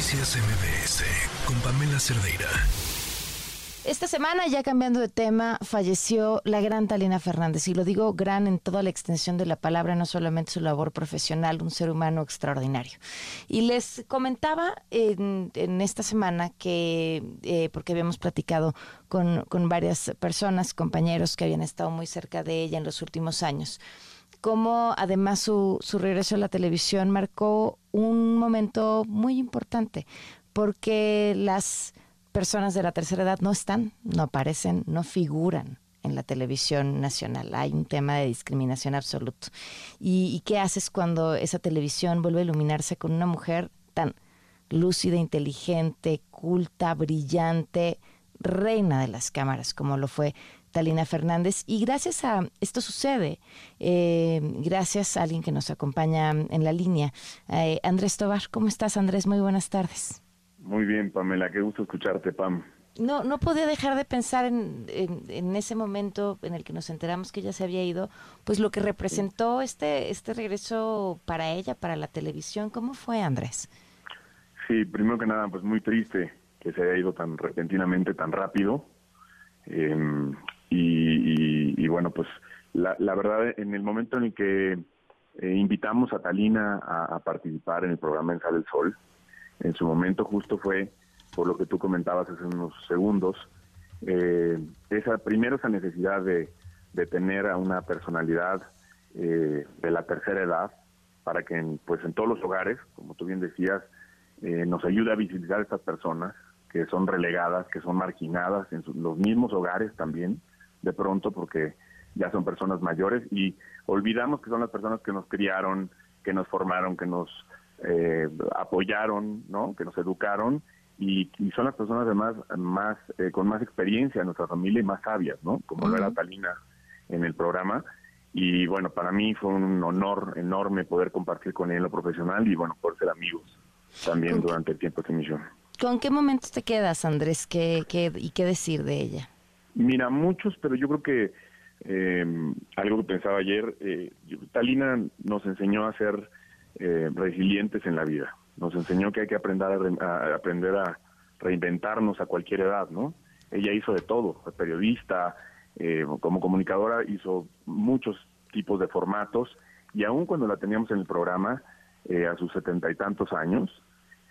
Noticias MBS con Pamela Cerdeira. Esta semana, ya cambiando de tema, falleció la gran Talina Fernández, y lo digo gran en toda la extensión de la palabra, no solamente su labor profesional, un ser humano extraordinario. Y les comentaba en, esta semana que, eh, porque habíamos platicado con, con varias personas, compañeros que habían estado muy cerca de ella en los últimos años, cómo además su, su regreso a la televisión marcó un momento muy importante, porque las personas de la tercera edad no están, no aparecen, no figuran en la televisión nacional. Hay un tema de discriminación absoluto. ¿Y, qué haces cuando esa televisión vuelve a iluminarse con una mujer tan lúcida, inteligente, culta, brillante, reina de las cámaras, como lo fue Talina Fernández? Y gracias a esto sucede, eh, gracias a alguien que nos acompaña en la línea, eh, Andrés Tobar. ¿Cómo estás, Andrés? Muy buenas tardes. Muy bien, Pamela, qué gusto escucharte, Pam. No, no podía dejar de pensar en, en, ese momento en el que nos enteramos que ella se había ido, pues lo que representó este, este regreso para ella, para la televisión. ¿Cómo fue, Andrés? Sí, primero que nada, pues muy triste que se haya ido tan repentinamente, tan rápido. Em, y, bueno, pues la, la, verdad, en el momento en el que eh, invitamos a Talina a, participar en el programa En Sale el Sol, en su momento justo fue, por lo que tú comentabas hace unos segundos, eh, esa primero esa necesidad de, tener a una personalidad eh, de la tercera edad para que en, pues en todos los hogares, como tú bien decías, eh, nos ayude a visibilizar a estas personas que son relegadas, que son marginadas en los mismos hogares también, de pronto porque ya son personas mayores y olvidamos que son las personas que nos criaron, que nos formaron, que nos eh, apoyaron, ¿no? que nos educaron y, son las personas además más eh, con más experiencia en nuestra familia y más sabias, ¿no? Como lo era Talina en el programa. Y bueno, para mí fue un honor enorme poder compartir con él lo profesional y bueno, por ser amigos también durante el tiempo de emisión. ¿Con qué momentos te quedas, Andrés? ¿Qué, y qué decir de ella? Mira, muchos, pero yo creo que eh, algo que pensaba ayer, Talina nos enseñó a ser eh, resilientes en la vida. Nos enseñó que hay que aprender a, aprender a reinventarnos a cualquier edad, ¿no? Ella hizo de todo, fue periodista, eh, como comunicadora hizo muchos tipos de formatos y aún cuando la teníamos en el programa, eh, a sus setenta y tantos años,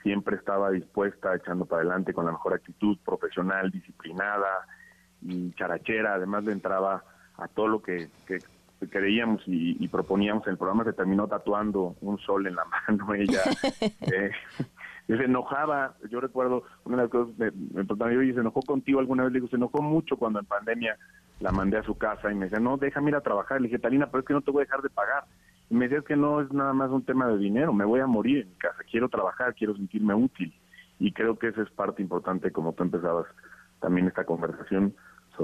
siempre estaba dispuesta, echando para adelante con la mejor actitud profesional, disciplinada y charachera, además le entraba a todo lo que, que creíamos y, proponíamos en el programa, se terminó tatuando un sol en la mano ella. eh, se enojaba, yo recuerdo una de las cosas, me, me se enojó contigo alguna vez, le digo, se enojó mucho cuando en pandemia la mandé a su casa y me decía, no, déjame ir a trabajar. Le dije, Talina, pero es que no te voy a dejar de pagar. Y me decía, es que no es nada más un tema de dinero, me voy a morir en mi casa, quiero trabajar, quiero sentirme útil. Y creo que esa es parte importante, como tú empezabas también esta conversación,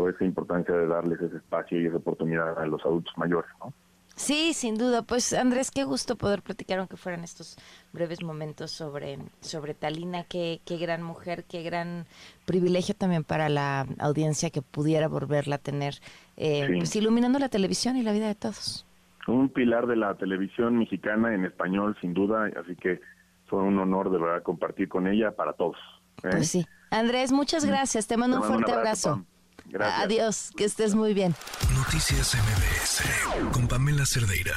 esa importancia de darles ese espacio y esa oportunidad a los adultos mayores, ¿no? Sí, sin duda. Pues Andrés, qué gusto poder platicar, aunque fueran estos breves momentos sobre, sobre Talina, qué, qué gran mujer, qué gran privilegio también para la audiencia que pudiera volverla a tener, eh, pues iluminando la televisión y la vida de todos. Un pilar de la televisión mexicana en español, sin duda, así que fue un honor de verdad compartir con ella para todos. ¿eh? Pues sí. Andrés, muchas gracias. Te mando, un fuerte abrazo. Adiós, que estés muy bien. Noticias MBS con Pamela Cerdeira.